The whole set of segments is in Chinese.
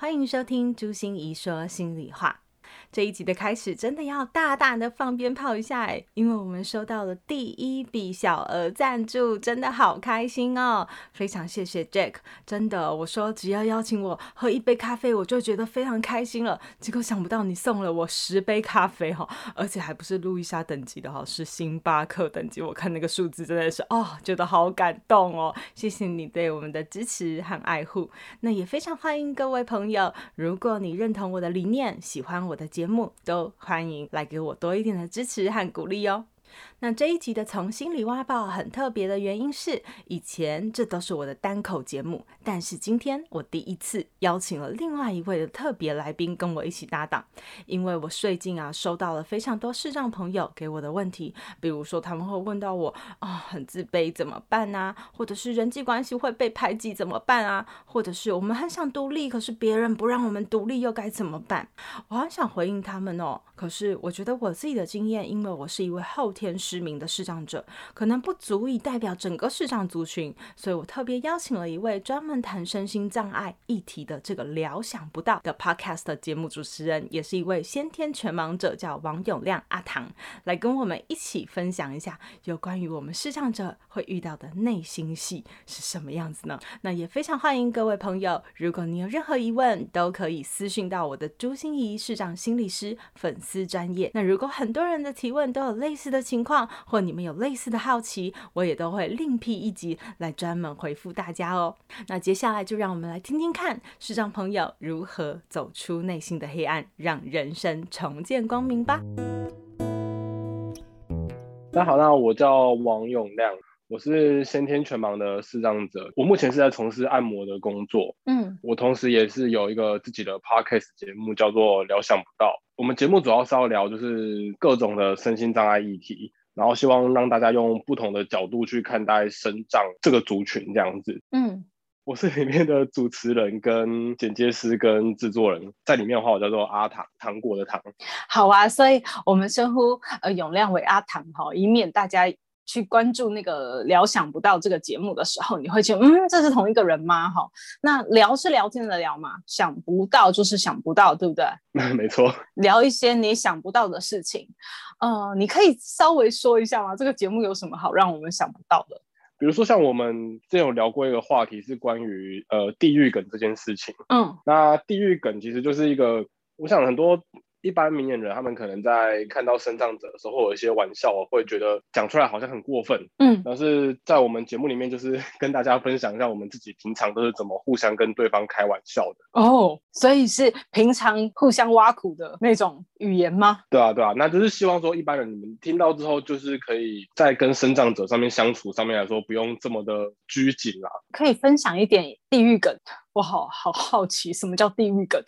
欢迎收听朱心怡说心里话。这一集的开始真的要大大的放鞭炮一下哎，因为我们收到了第一笔小额赞助，真的好开心哦！非常谢谢 Jack，真的，我说只要邀请我喝一杯咖啡，我就觉得非常开心了。结果想不到你送了我十杯咖啡哈，而且还不是路易莎等级的哈，是星巴克等级。我看那个数字真的是哦，觉得好感动哦！谢谢你对我们的支持和爱护。那也非常欢迎各位朋友，如果你认同我的理念，喜欢我的。节目都欢迎来给我多一点的支持和鼓励哦。那这一集的从心里挖宝很特别的原因是，以前这都是我的单口节目，但是今天我第一次邀请了另外一位的特别来宾跟我一起搭档，因为我最近啊收到了非常多视障朋友给我的问题，比如说他们会问到我啊、很自卑怎么办啊，或者是人际关系会被排挤怎么办啊，或者是我们很想独立，可是别人不让我们独立又该怎么办？我很想回应他们哦，可是我觉得我自己的经验，因为我是一位后天失明的视障者，可能不足以代表整个视障族群，所以我特别邀请了一位专门谈身心障碍议题的这个疗想不到的 Podcast 节目主持人，也是一位先天全盲者，叫王永亮阿唐，来跟我们一起分享一下有关于我们视障者会遇到的内心戏是什么样子呢？那也非常欢迎各位朋友，如果你有任何疑问，都可以私讯到我的朱心仪视障心理师粉丝专业。那如果很多人的提问都有类似的情情况，或你们有类似的好奇，我也都会另辟一集来专门回复大家哦。那接下来就让我们来听听看视障朋友如何走出内心的黑暗，让人生重见光明吧。那好，那我叫王永亮，我是先天全盲的视障者，我目前是在从事按摩的工作。嗯，我同时也是有一个自己的 podcast 节目，叫做聊想不到。我们节目主要是要聊就是各种的身心障碍议题。然后希望让大家用不同的角度去看待身障这个族群，这样子。嗯，我是里面的主持人、跟剪接师、跟制作人，在里面的话，我叫做阿糖，糖果的糖。好啊，所以我们称呼呃永亮为阿糖哈，以免大家。去关注那个聊想不到这个节目的时候，你会觉得，嗯，这是同一个人吗？哈，那聊是聊天的聊嘛，想不到就是想不到，对不对？没错。聊一些你想不到的事情，呃，你可以稍微说一下吗？这个节目有什么好让我们想不到的？比如说，像我们之前有聊过一个话题，是关于呃地狱梗这件事情。嗯，那地狱梗其实就是一个，我想很多。一般明眼人，他们可能在看到身障者的时候，会有一些玩笑，会觉得讲出来好像很过分。嗯，但是在我们节目里面，就是 跟大家分享一下我们自己平常都是怎么互相跟对方开玩笑的。哦，所以是平常互相挖苦的那种语言吗？对啊，对啊，那就是希望说一般人你们听到之后，就是可以在跟身障者上面相处上面来说，不用这么的拘谨啦。可以分享一点地狱梗，我好好好奇，什么叫地狱梗？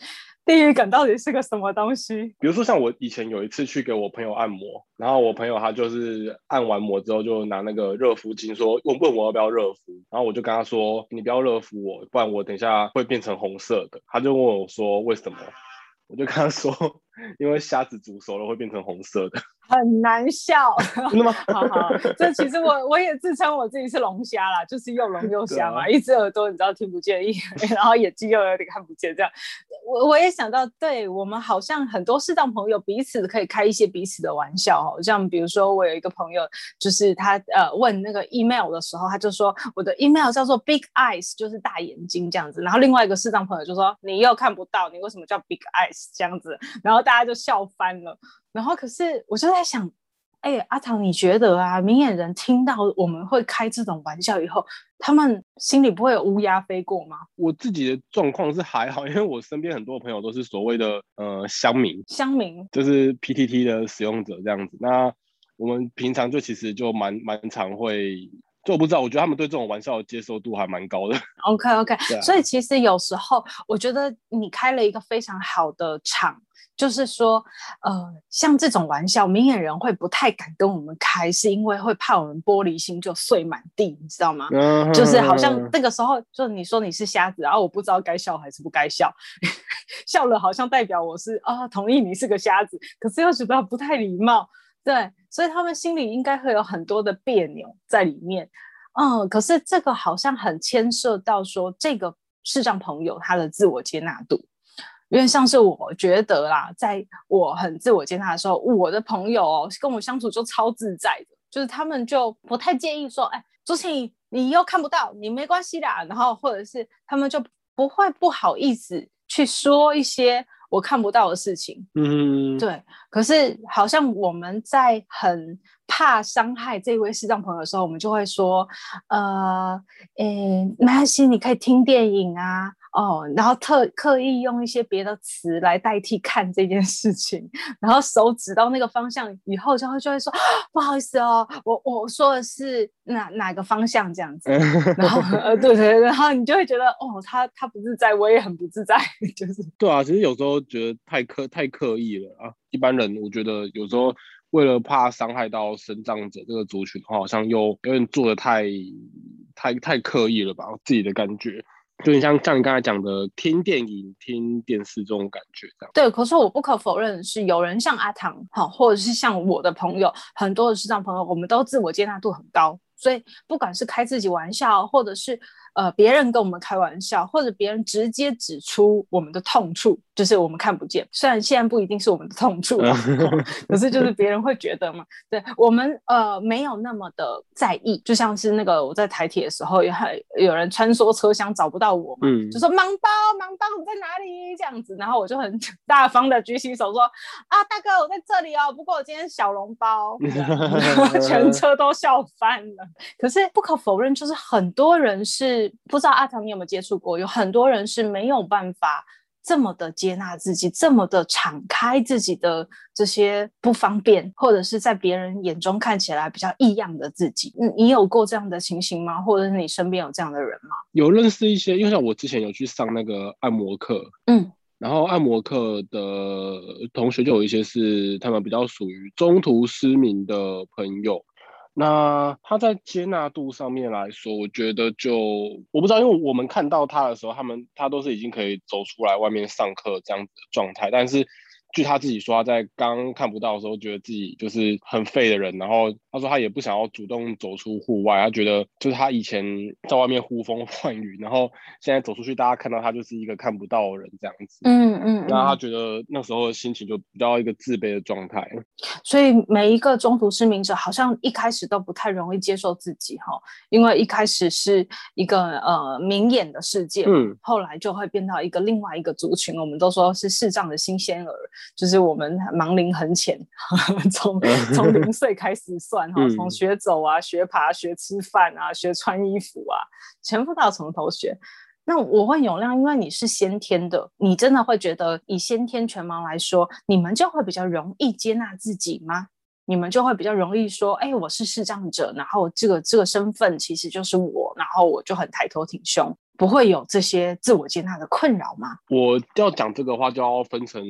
地狱感到底是个什么东西？比如说，像我以前有一次去给我朋友按摩，然后我朋友他就是按完摩之后就拿那个热敷巾说问问我要不要热敷，然后我就跟他说，你不要热敷我，不然我等一下会变成红色的。他就问我说为什么？我就跟他说，因为虾子煮熟了会变成红色的。很难笑，真的吗？好好，这其实我我也自称我自己是龙虾啦，就是又聋又瞎嘛，啊、一只耳朵你知道听不见，一然后眼睛又有点看不见，这样。我我也想到，对我们好像很多视障朋友彼此可以开一些彼此的玩笑哦，像比如说我有一个朋友，就是他呃问那个 email 的时候，他就说我的 email 叫做 big eyes，就是大眼睛这样子，然后另外一个视障朋友就说你又看不到，你为什么叫 big eyes 这样子，然后大家就笑翻了。然后，可是我就在想，哎，阿唐，你觉得啊，明眼人听到我们会开这种玩笑以后，他们心里不会有乌鸦飞过吗？我自己的状况是还好，因为我身边很多朋友都是所谓的呃乡民，乡民就是 PTT 的使用者这样子。那我们平常就其实就蛮蛮常会就我不知道，我觉得他们对这种玩笑的接受度还蛮高的。OK OK，、啊、所以其实有时候我觉得你开了一个非常好的场，就是说，呃，像这种玩笑，明眼人会不太敢跟我们开，是因为会怕我们玻璃心就碎满地，你知道吗？嗯、就是好像那个时候，就你说你是瞎子，然后我不知道该笑还是不该笑，笑了好像代表我是啊、哦、同意你是个瞎子，可是又觉得不太礼貌。对，所以他们心里应该会有很多的别扭在里面，嗯，可是这个好像很牵涉到说这个视障朋友他的自我接纳度，因为像是我觉得啦，在我很自我接纳的时候，我的朋友哦跟我相处就超自在的，就是他们就不太介意说，哎，朱青你又看不到，你没关系的，然后或者是他们就不会不好意思去说一些。我看不到的事情，嗯，对。可是好像我们在很怕伤害这位视障朋友的时候，我们就会说，呃，诶，没关系，你可以听电影啊。哦，然后特刻意用一些别的词来代替看这件事情，然后手指到那个方向以后，就会就会说不好意思哦，我我说的是哪哪个方向这样子，然后呃对对，然后你就会觉得哦，他他不自在，我也很不自在，就是对啊，其实有时候觉得太刻太刻意了啊，一般人我觉得有时候为了怕伤害到生障者这个族群好像又有点做的太太太刻意了吧，自己的感觉。就你像像你刚才讲的，听电影、听电视这种感觉，这样。对，可是我不可否认的是，有人像阿唐，好，或者是像我的朋友，很多的视障朋友，我们都自我接纳度很高，所以不管是开自己玩笑，或者是。呃，别人跟我们开玩笑，或者别人直接指出我们的痛处，就是我们看不见。虽然现在不一定是我们的痛处，可是就是别人会觉得嘛，对我们呃没有那么的在意。就像是那个我在台铁的时候，有还有人穿梭车厢找不到我嘛，嗯、就说“盲包，盲包你在哪里？”这样子，然后我就很大方的举起手说：“啊，大哥，我在这里哦。不过我今天小笼包。” 全车都笑翻了。可是不可否认，就是很多人是。不知道阿唐你有没有接触过？有很多人是没有办法这么的接纳自己，这么的敞开自己的这些不方便，或者是在别人眼中看起来比较异样的自己。你有过这样的情形吗？或者是你身边有这样的人吗？有认识一些，因为像我之前有去上那个按摩课，嗯，然后按摩课的同学就有一些是他们比较属于中途失明的朋友。那他在接纳度上面来说，我觉得就我不知道，因为我们看到他的时候，他们他都是已经可以走出来外面上课这样子的状态，但是。据他自己说，他在刚看不到的时候，觉得自己就是很废的人。然后他说他也不想要主动走出户外，他觉得就是他以前在外面呼风唤雨，然后现在走出去，大家看到他就是一个看不到的人这样子。嗯嗯。那、嗯、他觉得那时候的心情就比较一个自卑的状态。所以每一个中途失明者好像一开始都不太容易接受自己哈，因为一开始是一个呃明眼的世界，嗯，后来就会变到一个另外一个族群，我们都说是视障的新鲜儿。就是我们盲龄很浅，从从零岁开始算哈，从学走啊、学爬、学吃饭啊、学穿衣服啊，全部都要从头学。那我问永亮，因为你是先天的，你真的会觉得以先天全盲来说，你们就会比较容易接纳自己吗？你们就会比较容易说，哎，我是视障者，然后这个这个身份其实就是我，然后我就很抬头挺胸。不会有这些自我接纳的困扰吗？我要讲这个话，就要分成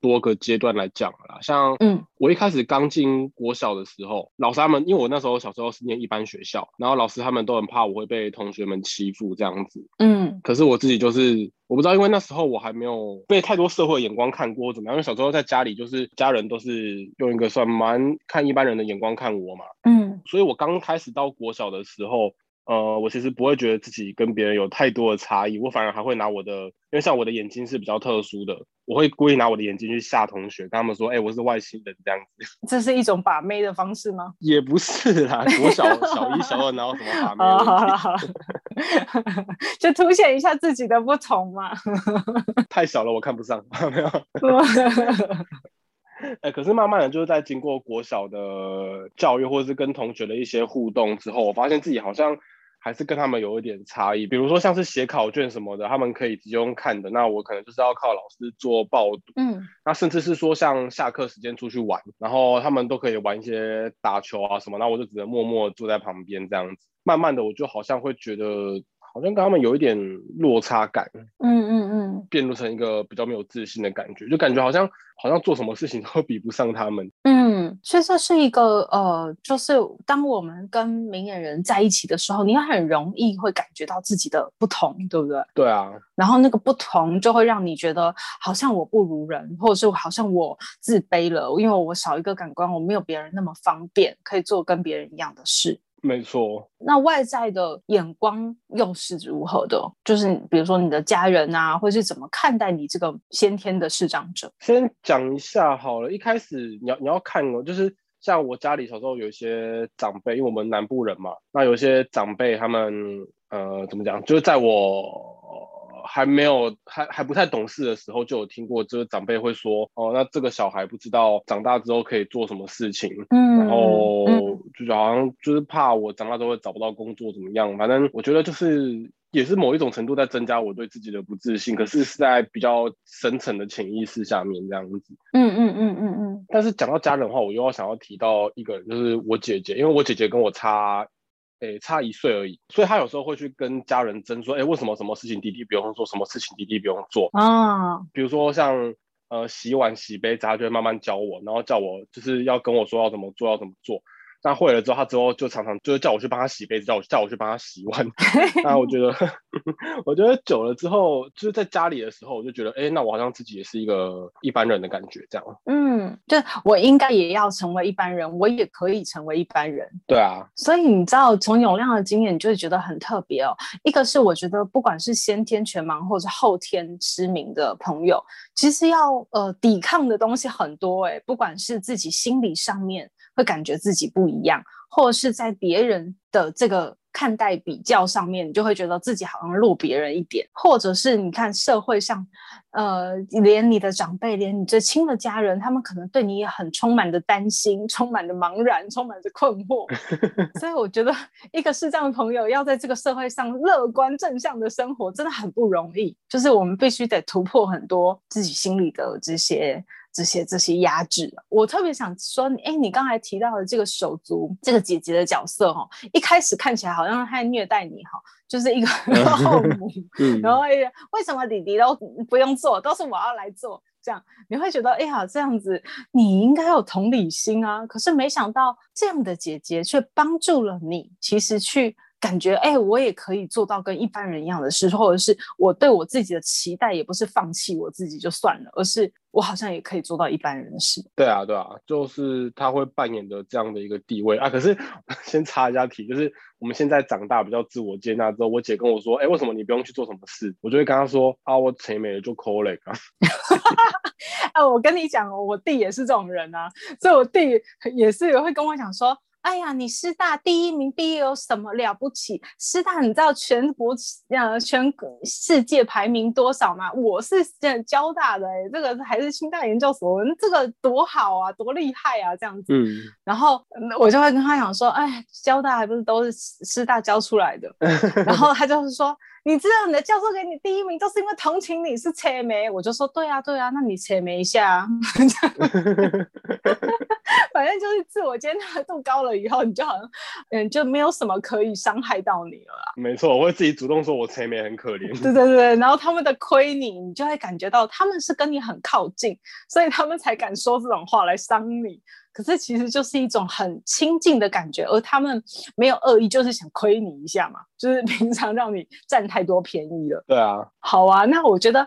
多个阶段来讲了啦。像，嗯，我一开始刚进国小的时候，老师他们，因为我那时候小时候是念一般学校，然后老师他们都很怕我会被同学们欺负这样子。嗯，可是我自己就是，我不知道，因为那时候我还没有被太多社会眼光看过怎么样。因为小时候在家里，就是家人都是用一个算蛮看一般人的眼光看我嘛。嗯，所以我刚开始到国小的时候。呃，我其实不会觉得自己跟别人有太多的差异，我反而还会拿我的，因为像我的眼睛是比较特殊的，我会故意拿我的眼睛去吓同学，跟他们说，哎、欸，我是外星人这样子。这是一种把妹的方式吗？也不是啦，我小 小一、小二，哪有什么把 妹？就凸显一下自己的不同嘛。太小了，我看不上，没有。哎、欸，可是慢慢的，就是在经过国小的教育，或者是跟同学的一些互动之后，我发现自己好像还是跟他们有一点差异。比如说像是写考卷什么的，他们可以直接用看的，那我可能就是要靠老师做报读。嗯，那甚至是说像下课时间出去玩，然后他们都可以玩一些打球啊什么，那我就只能默默坐在旁边这样子。慢慢的，我就好像会觉得。好像跟他们有一点落差感，嗯嗯嗯，变成一个比较没有自信的感觉，就感觉好像好像做什么事情都比不上他们。嗯，所以这是一个呃，就是当我们跟明眼人在一起的时候，你很容易会感觉到自己的不同，对不对？对啊。然后那个不同就会让你觉得好像我不如人，或者是好像我自卑了，因为我少一个感官，我没有别人那么方便可以做跟别人一样的事。没错，那外在的眼光又是如何的？就是比如说你的家人啊，或是怎么看待你这个先天的视障者？先讲一下好了。一开始你要你要看哦，就是像我家里小时候有一些长辈，因为我们南部人嘛，那有些长辈他们呃怎么讲，就是在我。还没有还还不太懂事的时候，就有听过这个长辈会说哦，那这个小孩不知道长大之后可以做什么事情，嗯，然后就是好像就是怕我长大之后会找不到工作怎么样，反正我觉得就是也是某一种程度在增加我对自己的不自信，可是是在比较深层的潜意识下面这样子，嗯嗯嗯嗯嗯。但是讲到家人的话，我又要想要提到一个人，就是我姐姐，因为我姐姐跟我差。诶，差一岁而已，所以他有时候会去跟家人争说，诶，为什么什么事情弟弟不用做，什么事情弟弟不用做啊？比如说像呃洗碗、洗杯子，他就会慢慢教我，然后叫我就是要跟我说要怎么做，要怎么做。那会了之后，他之后就常常就是叫我去帮他洗杯子，叫我叫我去帮他洗碗。那我觉得，我觉得久了之后，就是在家里的时候，我就觉得，哎，那我好像自己也是一个一般人的感觉，这样。嗯，就我应该也要成为一般人，我也可以成为一般人。对啊。所以你知道，从永亮的经验，你就会觉得很特别哦。一个是我觉得，不管是先天全盲或者后天失明的朋友，其实要呃抵抗的东西很多哎，不管是自己心理上面。会感觉自己不一样，或者是在别人的这个看待比较上面，你就会觉得自己好像弱别人一点，或者是你看社会上，呃，连你的长辈，连你最亲的家人，他们可能对你也很充满着担心，充满着茫然，充满着困惑。所以我觉得，一个视障的朋友要在这个社会上乐观正向的生活，真的很不容易。就是我们必须得突破很多自己心里的这些。这些这些压制，我特别想说，哎，你刚才提到的这个手足这个姐姐的角色，哈，一开始看起来好像她在虐待你，哈，就是一个 后母，然后为什么弟弟都不用做，都是我要来做，这样你会觉得，哎呀，这样子你应该有同理心啊，可是没想到这样的姐姐却帮助了你，其实去。感觉哎，我也可以做到跟一般人一样的事，或者是我对我自己的期待也不是放弃我自己就算了，而是我好像也可以做到一般人的事。对啊，对啊，就是他会扮演的这样的一个地位啊。可是 先插一下题，就是我们现在长大比较自我接纳之后，我姐跟我说，哎，为什么你不用去做什么事？我就会跟她说啊，我钱没了就扣了啊。啊，我跟你讲，我弟也是这种人啊，所以我弟也是会跟我讲说。哎呀，你师大第一名，毕业有什么了不起？师大你知道全国呃全世界排名多少吗？我是交大的、这个还是清大研究所，这个多好啊，多厉害啊，这样子。嗯。然后我就会跟他讲说，哎，交大还不是都是师大教出来的？然后他就是说。你知道你的教授给你第一名，都是因为同情你是车眉，我就说对啊对啊，那你车眉一下啊，反正就是自我接纳度高了以后，你就好像嗯就没有什么可以伤害到你了啦。没错，我会自己主动说我催眠很可怜。对对对，然后他们的亏你，你就会感觉到他们是跟你很靠近，所以他们才敢说这种话来伤你。可是其实就是一种很亲近的感觉，而他们没有恶意，就是想亏你一下嘛，就是 平常让你占太多便宜了。对啊，好啊，那我觉得，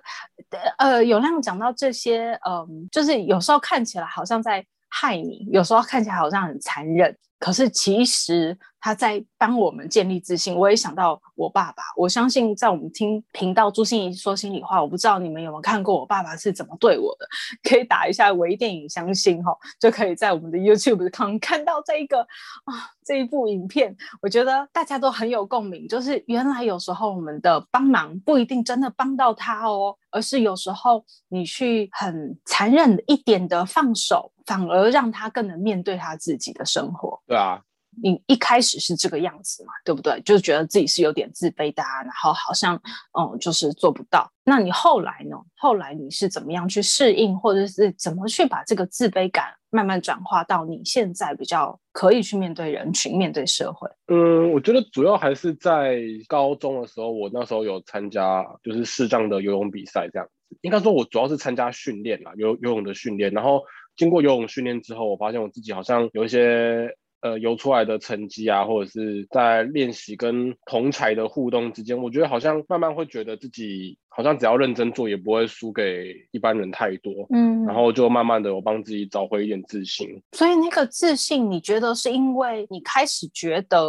呃，有亮讲到这些，嗯、呃，就是有时候看起来好像在害你，有时候看起来好像很残忍，可是其实。他在帮我们建立自信。我也想到我爸爸，我相信在我们听频道朱心怡说心里话，我不知道你们有没有看过我爸爸是怎么对我的，可以打一下微电影相信哈，就可以在我们的 YouTube 看看到这一个啊这一部影片。我觉得大家都很有共鸣，就是原来有时候我们的帮忙不一定真的帮到他哦，而是有时候你去很残忍一点的放手，反而让他更能面对他自己的生活。对啊。你一开始是这个样子嘛，对不对？就是觉得自己是有点自卑的啊，然后好像嗯，就是做不到。那你后来呢？后来你是怎么样去适应，或者是怎么去把这个自卑感慢慢转化到你现在比较可以去面对人群、面对社会？嗯，我觉得主要还是在高中的时候，我那时候有参加就是视障的游泳比赛，这样子。应该说，我主要是参加训练啦，游游泳的训练。然后经过游泳训练之后，我发现我自己好像有一些。呃，游出来的成绩啊，或者是在练习跟同才的互动之间，我觉得好像慢慢会觉得自己好像只要认真做，也不会输给一般人太多。嗯，然后就慢慢的我帮自己找回一点自信。所以那个自信，你觉得是因为你开始觉得，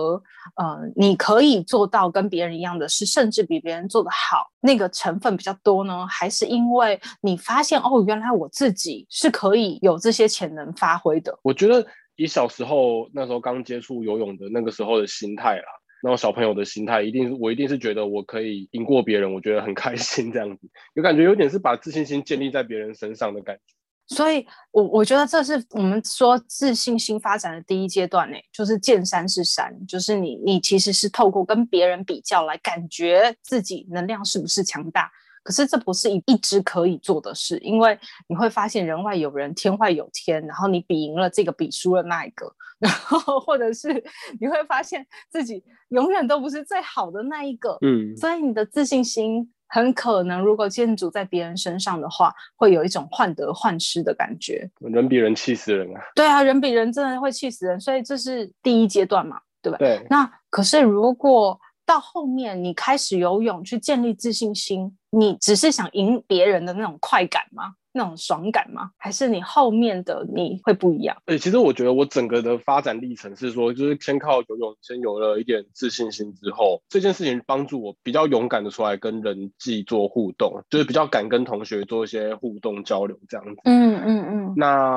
呃，你可以做到跟别人一样的事，甚至比别人做得好，那个成分比较多呢？还是因为你发现哦，原来我自己是可以有这些潜能发挥的？我觉得。以小时候那时候刚接触游泳的那个时候的心态啦，然后小朋友的心态，一定是我一定是觉得我可以赢过别人，我觉得很开心这样子，有感觉有点是把自信心建立在别人身上的感觉。所以，我我觉得这是我们说自信心发展的第一阶段呢，就是见山是山，就是你你其实是透过跟别人比较来感觉自己能量是不是强大。可是这不是一一直可以做的事，因为你会发现人外有人，天外有天，然后你比赢了这个，比输了那一个，然后或者是你会发现自己永远都不是最好的那一个，嗯，所以你的自信心很可能如果建筑在别人身上的话，会有一种患得患失的感觉。人比人气死人啊！对啊，人比人真的会气死人，所以这是第一阶段嘛，对吧？对。那可是如果到后面你开始游泳去建立自信心，你只是想赢别人的那种快感吗？那种爽感吗？还是你后面的你会不一样？对，其实我觉得我整个的发展历程是说，就是先靠游泳，先有了一点自信心之后，这件事情帮助我比较勇敢的出来跟人际做互动，就是比较敢跟同学做一些互动交流这样子。嗯嗯嗯。那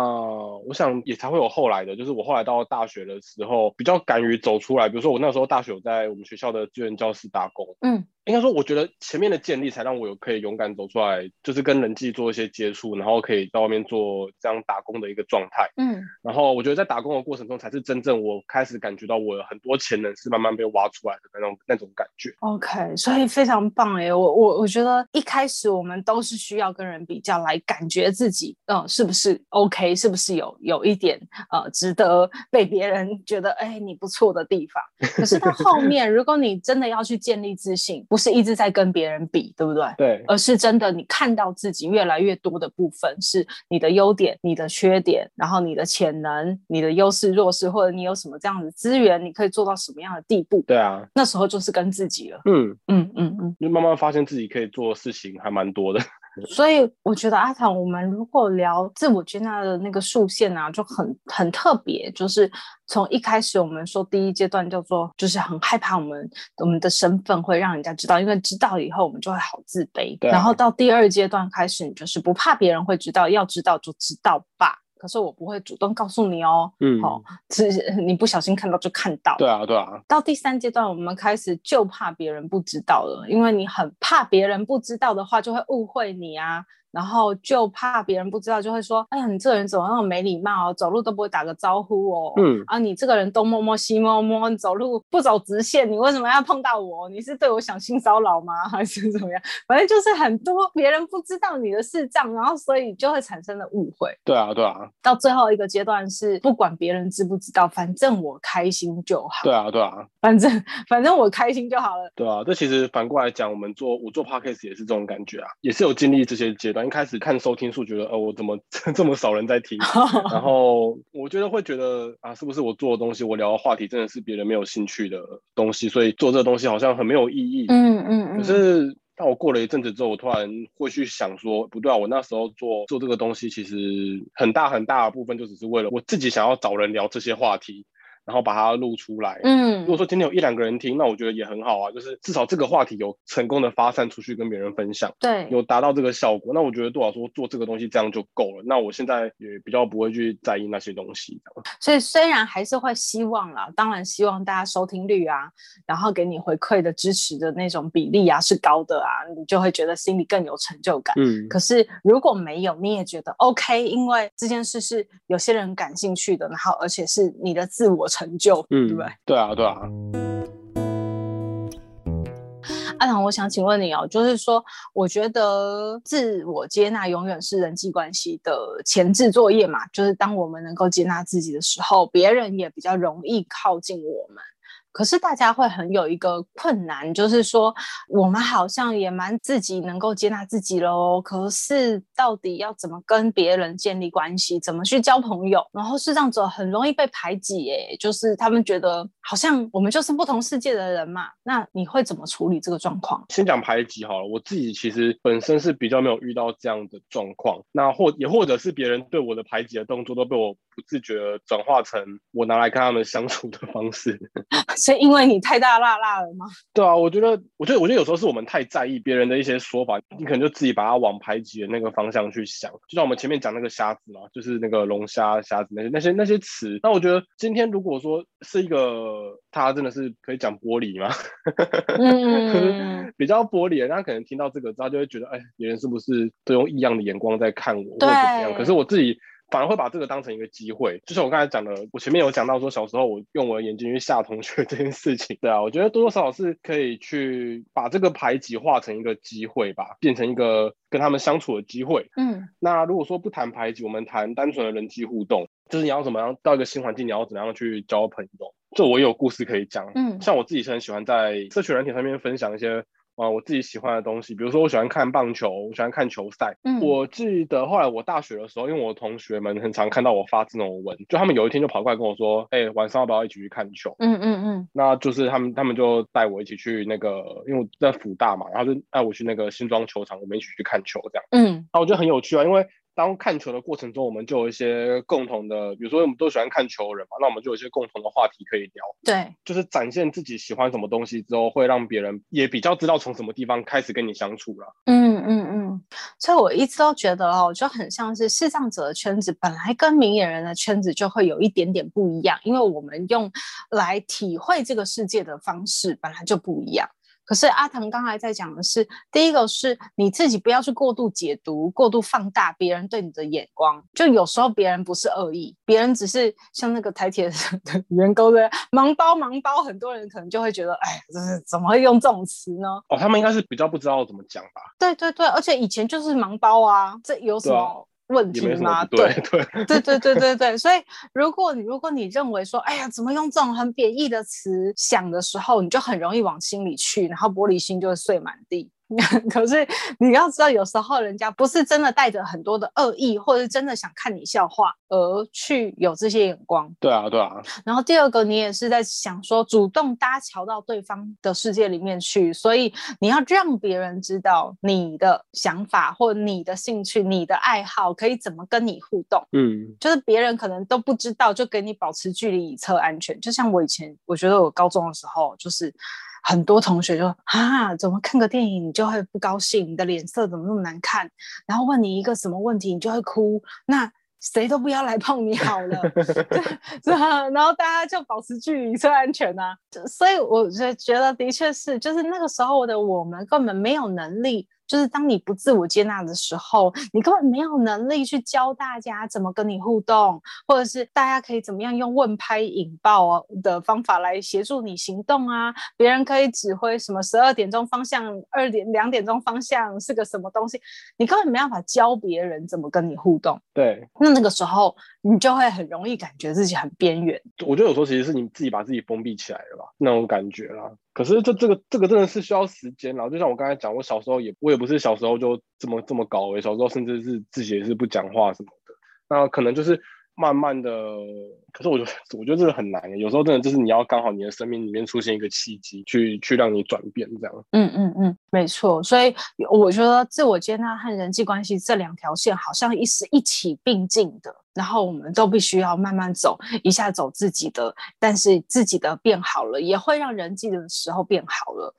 我想也才会有后来的，就是我后来到大学的时候，比较敢于走出来。比如说我那时候大学有在我们学校的资源教室打工。嗯。应该说，我觉得前面的建立才让我有可以勇敢走出来，就是跟人际做一些接触，然后可以在外面做这样打工的一个状态。嗯，然后我觉得在打工的过程中，才是真正我开始感觉到我有很多潜能是慢慢被挖出来的那种那种感觉。OK，所以非常棒哎，我我我觉得一开始我们都是需要跟人比较来感觉自己，嗯，是不是 OK，是不是有有一点呃值得被别人觉得哎你不错的地方。可是到后面，如果你真的要去建立自信，不是一直在跟别人比，对不对？对，而是真的，你看到自己越来越多的部分是你的优点、你的缺点，然后你的潜能、你的优势、弱势，或者你有什么这样的资源，你可以做到什么样的地步？对啊，那时候就是跟自己了。嗯嗯嗯嗯，就慢慢发现自己可以做的事情还蛮多的。所以我觉得阿唐，我们如果聊自我接纳的那个竖线啊，就很很特别。就是从一开始我们说第一阶段叫做，就是很害怕我们我们的身份会让人家知道，因为知道以后我们就会好自卑。然后到第二阶段开始，你就是不怕别人会知道，要知道就知道吧。可是我不会主动告诉你哦，嗯，好、哦，只你不小心看到就看到。对啊，对啊。到第三阶段，我们开始就怕别人不知道了，因为你很怕别人不知道的话，就会误会你啊。然后就怕别人不知道，就会说：“哎呀，你这个人怎么那么没礼貌哦？走路都不会打个招呼哦。嗯啊，你这个人东摸摸西摸摸，你走路不走直线，你为什么要碰到我？你是对我想性骚扰吗？还是怎么样？反正就是很多别人不知道你的视障，然后所以就会产生了误会。对啊，对啊。到最后一个阶段是不管别人知不知道，反正我开心就好。对啊，对啊。反正反正我开心就好了。对啊，这其实反过来讲，我们做我做 podcast 也是这种感觉啊，也是有经历这些阶段。一开始看收听数，觉得呃，我怎么这么少人在听？然后我觉得会觉得啊，是不是我做的东西，我聊的话题真的是别人没有兴趣的东西，所以做这个东西好像很没有意义。嗯嗯嗯。可是当我过了一阵子之后，我突然会去想说，不对啊，我那时候做做这个东西，其实很大很大的部分就只是为了我自己想要找人聊这些话题。然后把它录出来。嗯，如果说今天有一两个人听，那我觉得也很好啊。就是至少这个话题有成功的发散出去，跟别人分享，对，有达到这个效果。那我觉得多少说做这个东西这样就够了。那我现在也比较不会去在意那些东西。所以虽然还是会希望啦，当然希望大家收听率啊，然后给你回馈的支持的那种比例啊是高的啊，你就会觉得心里更有成就感。嗯，可是如果没有，你也觉得 OK，因为这件事是有些人感兴趣的，然后而且是你的自我成就，嗯，对不对？对啊，对啊。阿唐，我想请问你哦，就是说，我觉得自我接纳永远是人际关系的前置作业嘛，就是当我们能够接纳自己的时候，别人也比较容易靠近我们。可是大家会很有一个困难，就是说我们好像也蛮自己能够接纳自己喽。可是到底要怎么跟别人建立关系，怎么去交朋友？然后是这样子很容易被排挤，哎，就是他们觉得好像我们就是不同世界的人嘛。那你会怎么处理这个状况？先讲排挤好了，我自己其实本身是比较没有遇到这样的状况。那或也或者是别人对我的排挤的动作都被我不自觉的转化成我拿来跟他们相处的方式。是因为你太大辣辣了吗？对啊，我觉得，我觉得，我觉得有时候是我们太在意别人的一些说法，你可能就自己把它往排挤的那个方向去想。就像我们前面讲那个瞎子嘛，就是那个龙虾、虾子那些、那些、那些词。那我觉得今天如果说是一个他真的是可以讲玻璃吗？嗯，比较玻璃的，他可能听到这个之后就会觉得，哎，别人是不是都用异样的眼光在看我，或者怎么样？可是我自己。反而会把这个当成一个机会，就是我刚才讲的，我前面有讲到说，小时候我用我的眼睛去吓同学 这件事情，对啊，我觉得多多少少是可以去把这个排挤化成一个机会吧，变成一个跟他们相处的机会。嗯，那如果说不谈排挤，我们谈单纯的人际互动，就是你要怎么样到一个新环境，你要怎么样去交朋友，这我也有故事可以讲。嗯，像我自己是很喜欢在社群软体上面分享一些。啊，我自己喜欢的东西，比如说我喜欢看棒球，我喜欢看球赛。嗯，我记得后来我大学的时候，因为我同学们很常看到我发这种文，就他们有一天就跑过来跟我说：“哎、欸，晚上要不要一起去看球？”嗯嗯嗯，那就是他们他们就带我一起去那个，因为我在辅大嘛，然后就带我去那个新庄球场，我们一起去看球这样。嗯，那我觉得很有趣啊，因为。当看球的过程中，我们就有一些共同的，比如说我们都喜欢看球的人嘛，那我们就有一些共同的话题可以聊。对，就是展现自己喜欢什么东西之后，会让别人也比较知道从什么地方开始跟你相处了。嗯嗯嗯，所以我一直都觉得哦，就很像是视障者的圈子，本来跟明眼人的圈子就会有一点点不一样，因为我们用来体会这个世界的方式本来就不一样。可是阿腾刚才在讲的是，第一个是你自己不要去过度解读、过度放大别人对你的眼光，就有时候别人不是恶意，别人只是像那个台铁的 员工的盲包盲包，很多人可能就会觉得，哎，这是怎么会用这种词呢？哦，他们应该是比较不知道怎么讲吧？对对对，而且以前就是盲包啊，这有什么？问题吗？对对对对对对对，所以如果你如果你认为说，哎呀，怎么用这种很贬义的词想的时候，你就很容易往心里去，然后玻璃心就会碎满地。可是你要知道，有时候人家不是真的带着很多的恶意，或者是真的想看你笑话而去有这些眼光。对啊，对啊。然后第二个，你也是在想说，主动搭桥到对方的世界里面去，所以你要让别人知道你的想法或你的兴趣、你的爱好可以怎么跟你互动。嗯，就是别人可能都不知道，就给你保持距离以测安全。就像我以前，我觉得我高中的时候就是。很多同学就啊，怎么看个电影你就会不高兴？你的脸色怎么那么难看？然后问你一个什么问题，你就会哭。那谁都不要来碰你好了，是吧？然后大家就保持距离，最安全啊。所以我就觉得，的确是，就是那个时候的我们根本没有能力。就是当你不自我接纳的时候，你根本没有能力去教大家怎么跟你互动，或者是大家可以怎么样用问拍引爆的方法来协助你行动啊？别人可以指挥什么十二点钟方向，二点两点钟方向是个什么东西，你根本没办法教别人怎么跟你互动。对，那那个时候你就会很容易感觉自己很边缘。我觉得有时候其实是你自己把自己封闭起来了吧，那种感觉啦。可是这这个这个真的是需要时间，然后就像我刚才讲，我小时候也我也不是小时候就这么这么搞，小时候甚至是自己也是不讲话什么的，那可能就是。慢慢的，可是我觉得，我觉得这个很难。有时候真的就是你要刚好你的生命里面出现一个契机，去去让你转变这样。嗯嗯嗯，没错。所以我觉得自我接纳和人际关系这两条线好像一是一起并进的，然后我们都必须要慢慢走，一下走自己的，但是自己的变好了，也会让人际的时候变好了。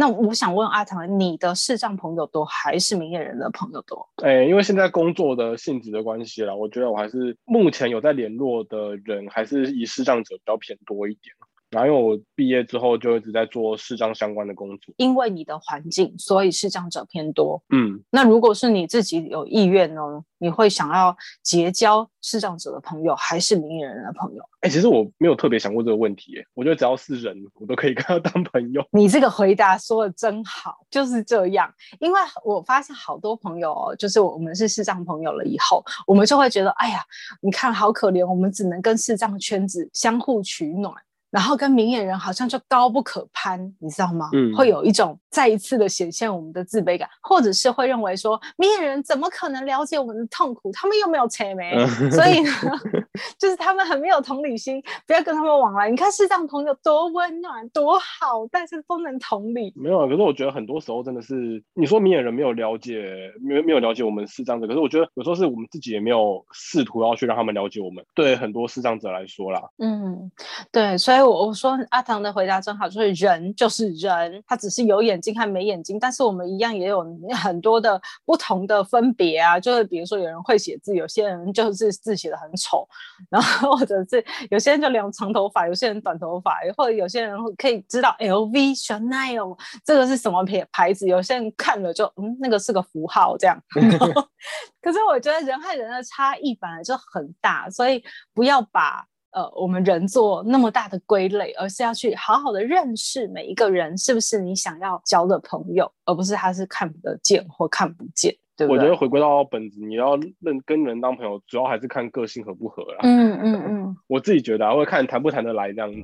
那我想问阿唐，你的视障朋友多还是明眼人的朋友多？哎、因为现在工作的性质的关系啦，我觉得我还是目前有在联络的人，还是以视障者比较偏多一点。然后因为我毕业之后就一直在做视障相关的工作。因为你的环境，所以视障者偏多。嗯，那如果是你自己有意愿呢？你会想要结交视障者的朋友，还是明眼人的朋友？哎、欸，其实我没有特别想过这个问题。哎，我觉得只要是人，我都可以跟他当朋友。你这个回答说的真好，就是这样。因为我发现好多朋友哦，就是我们是视障朋友了以后，我们就会觉得，哎呀，你看好可怜，我们只能跟视障圈子相互取暖。然后跟明眼人好像就高不可攀，你知道吗？嗯，会有一种再一次的显现我们的自卑感，或者是会认为说明眼人怎么可能了解我们的痛苦？他们又没有钱没，所以呢，就是他们很没有同理心，不要跟他们往来。你看视障朋友多温暖多好，但是不能同理。没有啊，可是我觉得很多时候真的是你说明眼人没有了解，没有没有了解我们视障者，可是我觉得有时候是我们自己也没有试图要去让他们了解我们。对很多视障者来说啦，嗯，对，所以。我我说阿唐的回答真好，就是人就是人，他只是有眼睛和没眼睛，但是我们一样也有很多的不同的分别啊。就是比如说有人会写字，有些人就是字写得很丑，然后或者是有些人就留长头发，有些人短头发，或者有些人可以知道 LV、Chanel 这个是什么牌牌子，有些人看了就嗯，那个是个符号这样。可是我觉得人和人的差异本来就很大，所以不要把。呃，我们人做那么大的归类，而是要去好好的认识每一个人，是不是你想要交的朋友，而不是他是看不得见或看不见，对不对？我觉得回归到本质，你要认跟人当朋友，主要还是看个性合不合啦。嗯嗯 嗯，我自己觉得啊，会看谈不谈得来这样子。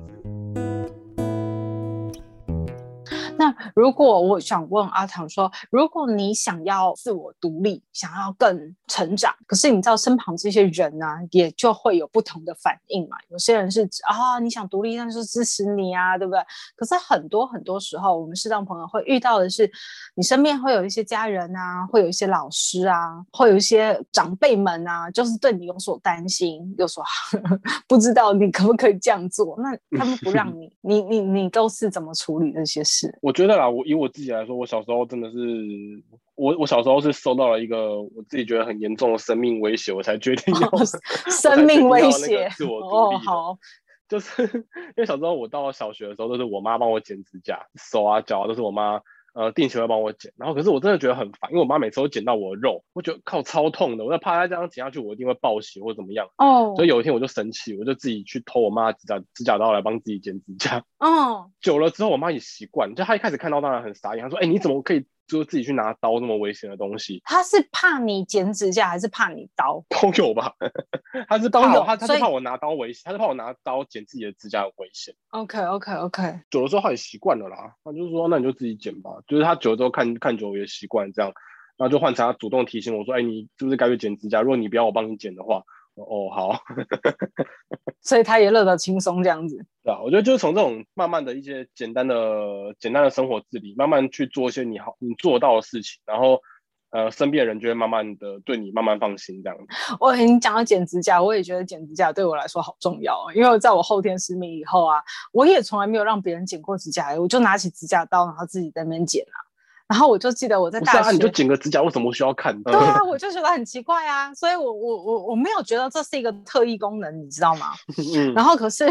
那如果我想问阿唐说，如果你想要自我独立，想要更成长，可是你知道身旁这些人呢、啊，也就会有不同的反应嘛。有些人是啊，你想独立，那就是支持你啊，对不对？可是很多很多时候，我们适当朋友会遇到的是，你身边会有一些家人啊，会有一些老师啊，会有一些长辈们啊，就是对你有所担心，有所 不知道你可不可以这样做。那他们不让 你，你你你都是怎么处理这些事？我觉得啦，我以我自己来说，我小时候真的是，我我小时候是受到了一个我自己觉得很严重的生命威胁，我才决定要、哦、生命威胁自我独立。哦，好，就是 因为小时候我到小学的时候，都是我妈帮我剪指甲，手啊脚啊都是我妈。呃，定期会帮我剪，然后可是我真的觉得很烦，因为我妈每次都剪到我的肉，我觉得靠超痛的，我就怕她这样剪下去，我一定会爆血或者怎么样。哦，所以有一天我就生气，我就自己去偷我妈指甲指甲刀来帮自己剪指甲。哦，久了之后，我妈也习惯，就她一开始看到当然很傻眼，她说：“哎、欸，你怎么可以？”就自己去拿刀那么危险的东西，他是怕你剪指甲还是怕你刀？都有吧，他是怕他，他是怕我拿刀危险，他是怕我拿刀剪自己的指甲危险。OK OK OK，久了之后他也习惯了啦，他就是说那你就自己剪吧，就是他久了之后看看久了也习惯这样，然后就换成他主动提醒我说，哎，你是不是该去剪指甲？如果你不要我帮你剪的话。哦，好，所以他也乐得轻松这样子。对啊，我觉得就是从这种慢慢的一些简单的、简单的生活自理，慢慢去做一些你好、你做到的事情，然后呃，身边的人就会慢慢的对你慢慢放心这样子。我你讲到剪指甲，我也觉得剪指甲对我来说好重要，因为在我后天失明以后啊，我也从来没有让别人剪过指甲，我就拿起指甲刀，然后自己在那边剪啊。然后我就记得我在大学，啊、你就剪个指甲，为什么需要看？对啊，我就觉得很奇怪啊，所以我我我我没有觉得这是一个特异功能，你知道吗？嗯、然后可是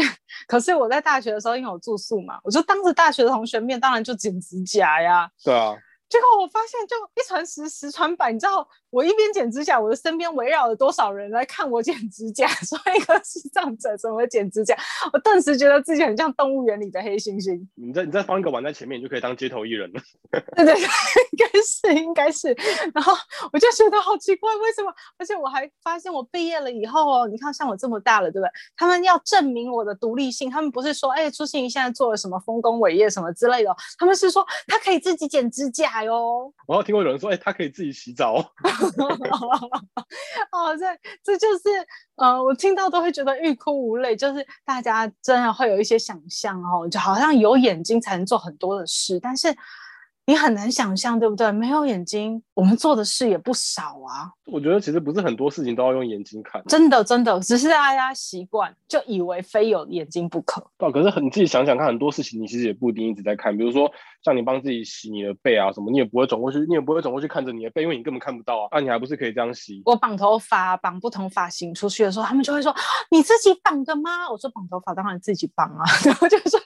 可是我在大学的时候，因为我住宿嘛，我就当着大学的同学面，当然就剪指甲呀。对啊。结果我发现，就一传十，十传百，你知道，我一边剪指甲，我的身边围绕了多少人来看我剪指甲，说一个视障者怎么剪指甲，我顿时觉得自己很像动物园里的黑猩猩。你再你再放一个碗在前面，你就可以当街头艺人了。对对对，应该是应该是。然后我就觉得好奇怪，为什么？而且我还发现，我毕业了以后哦，你看像我这么大了，对不对？他们要证明我的独立性，他们不是说，哎，朱心怡现在做了什么丰功伟业什么之类的，他们是说他可以自己剪指甲。哟，我有听过有人说，哎、欸，他可以自己洗澡。哦，这这就是，呃，我听到都会觉得欲哭无泪。就是大家真的会有一些想象哦，就好像有眼睛才能做很多的事，但是你很难想象，对不对？没有眼睛，我们做的事也不少啊。我觉得其实不是很多事情都要用眼睛看，真的真的，只是大家习惯就以为非有眼睛不可。对，可是你自己想想看，很多事情你其实也不一定一直在看。比如说像你帮自己洗你的背啊什么，你也不会转过去，你也不会转过去看着你的背，因为你根本看不到啊。那、啊、你还不是可以这样洗？我绑头发，绑不同发型出去的时候，他们就会说：“你自己绑的吗？”我说：“绑头发当然自己绑啊。” 然后就说：“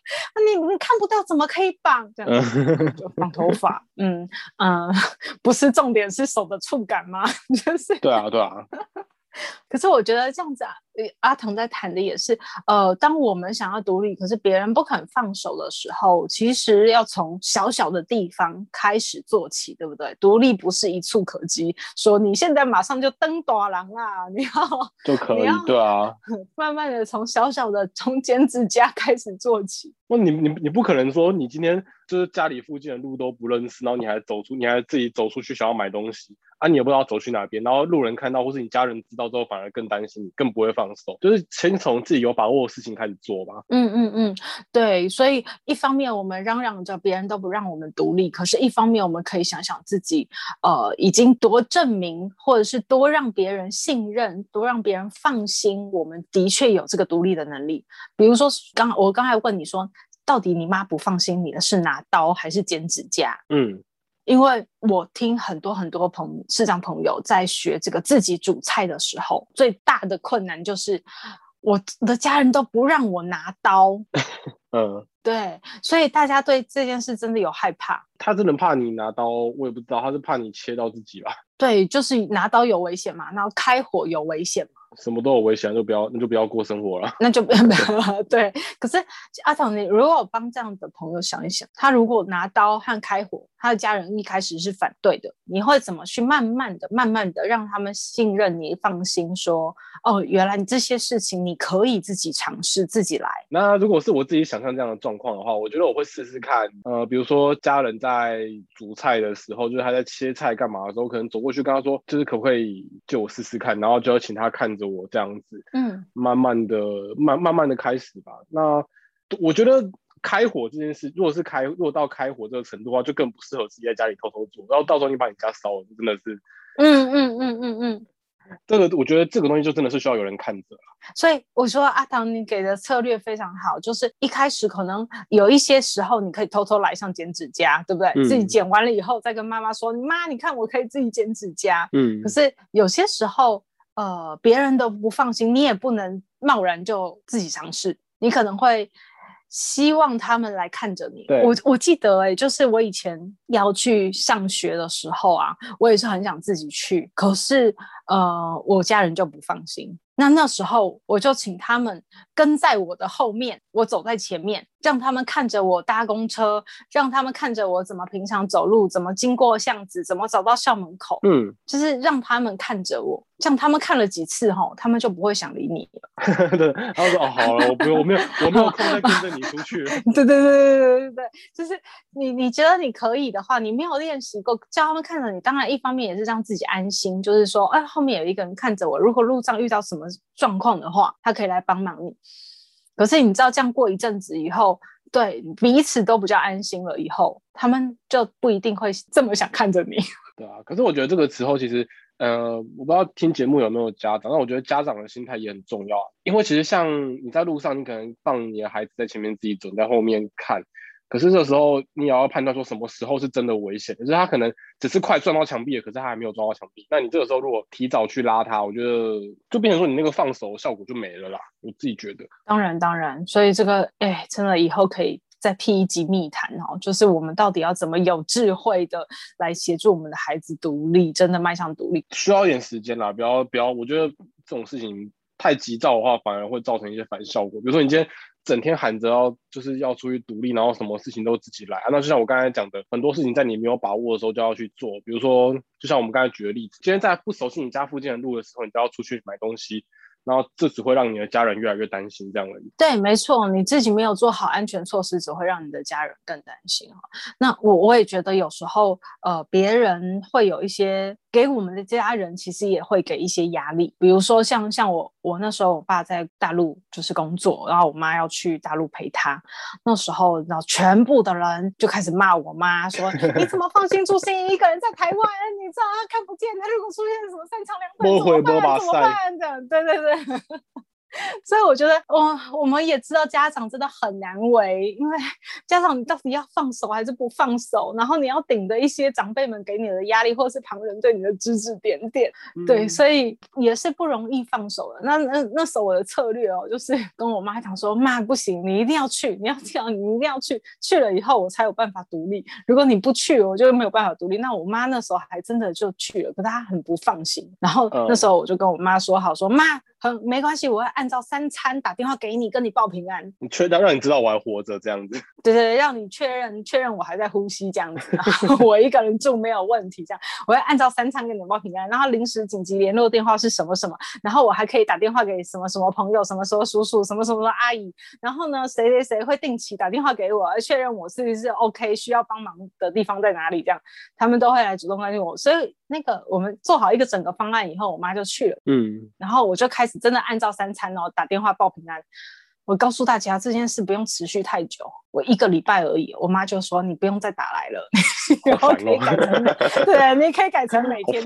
你你看不到，怎么可以绑？”这样 就绑头发，嗯嗯，不是重点是手的触感吗？就是对啊对啊。可是我觉得这样子啊，阿腾在谈的也是，呃，当我们想要独立，可是别人不肯放手的时候，其实要从小小的地方开始做起，对不对？独立不是一蹴可及，说你现在马上就登大郎啦，你要 就可以，对啊，慢慢的从小小的中间之家 开始做起。那你你你不可能说你今天就是家里附近的路都不认识，然后你还走出，你还自己走出去想要买东西。啊，你也不知道走去哪边，然后路人看到或是你家人知道之后，反而更担心你，更不会放手。就是先从自己有把握的事情开始做吧。嗯嗯嗯，对。所以一方面我们嚷嚷着别人都不让我们独立，可是一方面我们可以想想自己，呃，已经多证明，或者是多让别人信任，多让别人放心，我们的确有这个独立的能力。比如说，刚我刚才问你说，到底你妈不放心你的是拿刀还是剪指甲？嗯。因为我听很多很多朋市长朋友在学这个自己煮菜的时候，最大的困难就是我的家人都不让我拿刀。嗯，对，所以大家对这件事真的有害怕。他真的怕你拿刀，我也不知道，他是怕你切到自己吧？对，就是拿刀有危险嘛，然后开火有危险嘛。什么都有危险，就不要，那就不要过生活了。那就不要了。对，可是阿唐，你如果帮这样的朋友想一想，他如果拿刀和开火，他的家人一开始是反对的，你会怎么去慢慢的、慢慢的让他们信任你、放心说，哦，原来你这些事情你可以自己尝试、自己来。那如果是我自己想象这样的状况的话，我觉得我会试试看。呃，比如说家人在煮菜的时候，就是他在切菜干嘛的时候，可能走过去跟他说，就是可不可以借我试试看，然后就要请他看着我这样子，嗯，慢慢的、慢慢慢的开始吧。那我觉得。开火这件事，如果是开，如果到开火这个程度的话，就更不适合自己在家里偷偷做。然后到时候你把你家烧了，真的是，嗯嗯嗯嗯嗯，这个我觉得这个东西就真的是需要有人看着。所以我说阿唐，你给的策略非常好，就是一开始可能有一些时候你可以偷偷来上剪指甲，对不对？嗯、自己剪完了以后再跟妈妈说，妈，你看我可以自己剪指甲。嗯。可是有些时候，呃，别人都不放心，你也不能贸然就自己尝试，你可能会。希望他们来看着你。我我记得哎、欸，就是我以前要去上学的时候啊，我也是很想自己去，可是呃，我家人就不放心。那那时候我就请他们跟在我的后面，我走在前面，让他们看着我搭公车，让他们看着我怎么平常走路，怎么经过巷子，怎么走到校门口。嗯，就是让他们看着我，这样他们看了几次吼，他们就不会想理你了。对，他说哦，好了，我不用，我没有，我没有空再跟着你出去。对对对对对对对，就是你你觉得你可以的话，你没有练习过，叫他们看着你，当然一方面也是让自己安心，就是说，哎，后面有一个人看着我，如果路上遇到什么。状况的话，他可以来帮忙你。可是你知道，这样过一阵子以后，对彼此都比较安心了以后，他们就不一定会这么想看着你。对啊，可是我觉得这个时候其实，呃，我不知道听节目有没有家长，但我觉得家长的心态也很重要。因为其实像你在路上，你可能放你的孩子在前面自己走，在后面看。可是这时候你也要判断说什么时候是真的危险，就是他可能只是快撞到墙壁了，可是他还没有撞到墙壁。那你这个时候如果提早去拉他，我觉得就变成说你那个放手效果就没了啦。我自己觉得。当然当然，所以这个哎，真的以后可以再辟一集密谈哦，就是我们到底要怎么有智慧的来协助我们的孩子独立，真的迈向独立，需要一点时间啦。不要不要，我觉得这种事情太急躁的话，反而会造成一些反效果。比如说你今天。整天喊着要就是要出去独立，然后什么事情都自己来啊。那就像我刚才讲的，很多事情在你没有把握的时候就要去做。比如说，就像我们刚才举的例子，今天在不熟悉你家附近的路的时候，你都要出去买东西，然后这只会让你的家人越来越担心，这样而已。对，没错，你自己没有做好安全措施，只会让你的家人更担心哈。那我我也觉得有时候呃，别人会有一些给我们的家人其实也会给一些压力，比如说像像我我那时候我爸在大陆就是工作，然后我妈要去大陆陪他，那时候然后全部的人就开始骂我妈说，你怎么放心朱心怡一个人在台湾？你知道他看不见，他如果出现什么三长两短怎么办？怎么办？这样对对对。所以我觉得，我，我们也知道家长真的很难为，因为 家长你到底要放手还是不放手？然后你要顶着一些长辈们给你的压力，或是旁人对你的指指点点，嗯、对，所以也是不容易放手的。那那那时候我的策略哦，就是 跟我妈讲说，妈不行，你一定要去，你要这样，你一定要去，去了以后我才有办法独立。如果你不去，我就没有办法独立。那我妈那时候还真的就去了，可她很不放心。然后那时候我就跟我妈说好，说妈。很没关系，我会按照三餐打电话给你，跟你报平安。你确认让你知道我还活着这样子？对对对，让你确认确认我还在呼吸这样子，然后我一个人住没有问题这样。我会按照三餐跟你报平安，然后临时紧急联络电话是什么什么，然后我还可以打电话给什么什么朋友，什么时候叔叔，什么什么阿姨。然后呢，谁谁谁会定期打电话给我，确认我是不是 OK，需要帮忙的地方在哪里这样，他们都会来主动关心我。所以那个我们做好一个整个方案以后，我妈就去了。嗯，然后我就开始。真的按照三餐哦，打电话报平安。我告诉大家这件事不用持续太久，我一个礼拜而已。我妈就说，你不用再打来了，然后可以改成每对，你可以改成每天。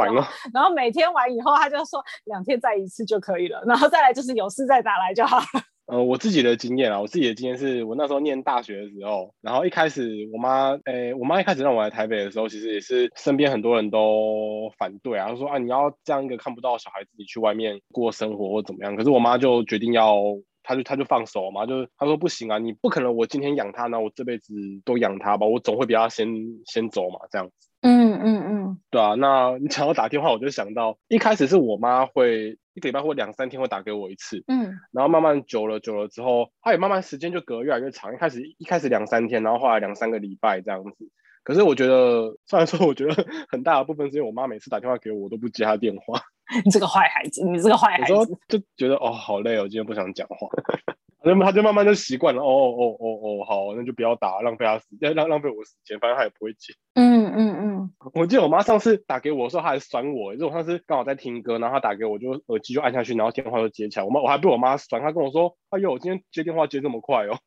然后每天完以后，她就说两天再一次就可以了。然后再来就是有事再打来就好了。呃，我自己的经验啊，我自己的经验是我那时候念大学的时候，然后一开始我妈，诶、欸，我妈一开始让我来台北的时候，其实也是身边很多人都反对啊，说啊，你要这样一个看不到小孩自己去外面过生活或怎么样，可是我妈就决定要，她就她就放手嘛，就她说不行啊，你不可能我今天养他，那我这辈子都养他吧，我总会比他先先走嘛，这样子。嗯嗯嗯，对啊，那你想要打电话，我就想到一开始是我妈会一个礼拜或两三天会打给我一次，嗯，然后慢慢久了久了之后，他也慢慢时间就隔越来越长，一开始一开始两三天，然后后来两三个礼拜这样子。可是我觉得，虽然说我觉得 很大的部分是因为我妈每次打电话给我，我都不接她电话。你这个坏孩子，你这个坏孩子，就觉得哦好累哦，今天不想讲话。那么他就慢慢就习惯了，哦哦哦哦，好，那就不要打，浪费他时间，浪浪费我时间，反正他也不会接。嗯嗯嗯。我记得我妈上次打给我的时候，她还酸我，就是我上次刚好在听歌，然后她打给我，就耳机就按下去，然后电话就接起来。我妈我还被我妈酸，她跟我说：“哎呦，我今天接电话接这么快哦。”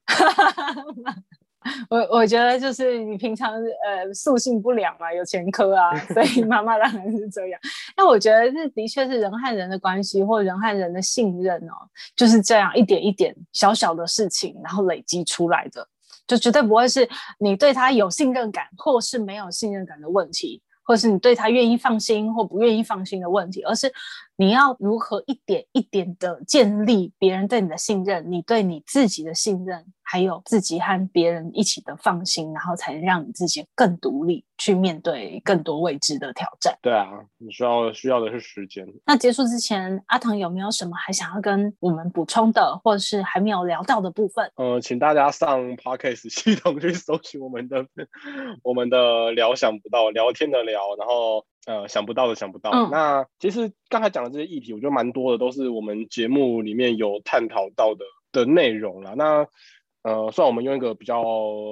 我我觉得就是你平常呃素性不良嘛，有前科啊，所以妈妈当然是这样。那我觉得这的确是人和人的关系，或人和人的信任哦，就是这样一点一点小小的事情，然后累积出来的，就绝对不会是你对他有信任感，或是没有信任感的问题，或是你对他愿意放心或不愿意放心的问题，而是你要如何一点一点的建立别人对你的信任，你对你自己的信任。还有自己和别人一起的放心，然后才能让你自己更独立，去面对更多未知的挑战。对啊，你需要需要的是时间。那结束之前，阿唐有没有什么还想要跟我们补充的，或者是还没有聊到的部分？呃，请大家上 Podcast 系统去搜寻我们的 我们的聊想不到聊天的聊，然后呃想不到的想不到。嗯、那其实刚才讲的这些议题，我觉得蛮多的，都是我们节目里面有探讨到的的内容了。那呃，虽然我们用一个比较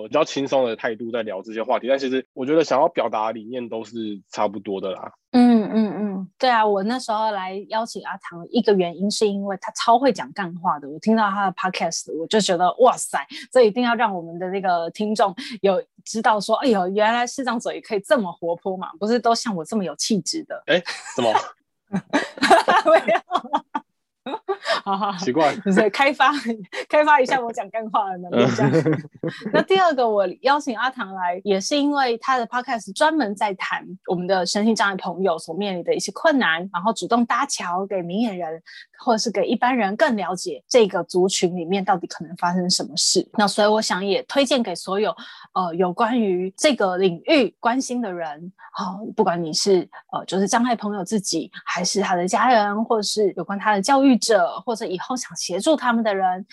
比较轻松的态度在聊这些话题，但其实我觉得想要表达的理念都是差不多的啦。嗯嗯嗯，对啊，我那时候来邀请阿唐，一个原因是因为他超会讲干话的。我听到他的 podcast，我就觉得哇塞，这一定要让我们的那个听众有知道说，哎呦，原来视障者也可以这么活泼嘛，不是都像我这么有气质的？哎，怎么？没有。好 好，奇怪，就是 开发 开发一下我讲干话的能力。这样。那第二个，我邀请阿唐来，也是因为他的 podcast 专门在谈我们的身心障碍朋友所面临的一些困难，然后主动搭桥给明眼人，或者是给一般人更了解这个族群里面到底可能发生什么事。那所以我想也推荐给所有呃有关于这个领域关心的人，好、呃，不管你是呃就是障碍朋友自己，还是他的家人，或者是有关他的教育。者或者以后想协助他们的人，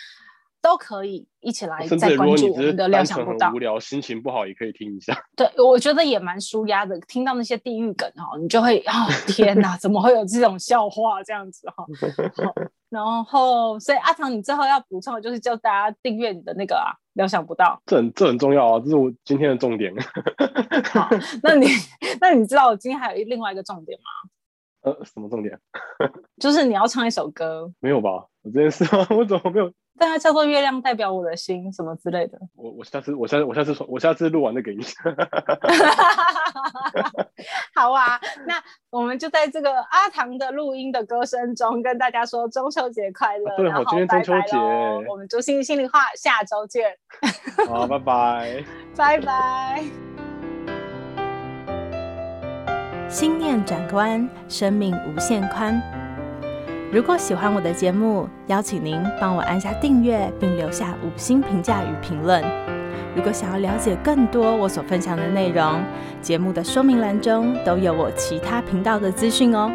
都可以一起来再关注我们的料想不到。无聊，心情不好也可以听一下。对，我觉得也蛮舒压的。听到那些地狱梗哈，你就会啊、哦，天哪，怎么会有这种笑话这样子哈？然后，所以阿唐，你最后要补充的就是叫大家订阅你的那个啊，料想不到，这很这很重要啊，这是我今天的重点。好，那你那你知道我今天还有另外一个重点吗？呃，什么重点？就是你要唱一首歌。没有吧？我这件事吗？我怎么没有？但它叫做月亮代表我的心，什么之类的。我我下次我下次我下次我下次录完再给你。好啊，那我们就在这个阿唐的录音的歌声中，跟大家说中秋节快乐。对，好，今天中秋节，我们朱芯仪心里话，下周见。好，拜拜，拜拜。心念转关，生命无限宽。如果喜欢我的节目，邀请您帮我按下订阅，并留下五星评价与评论。如果想要了解更多我所分享的内容，节目的说明栏中都有我其他频道的资讯哦。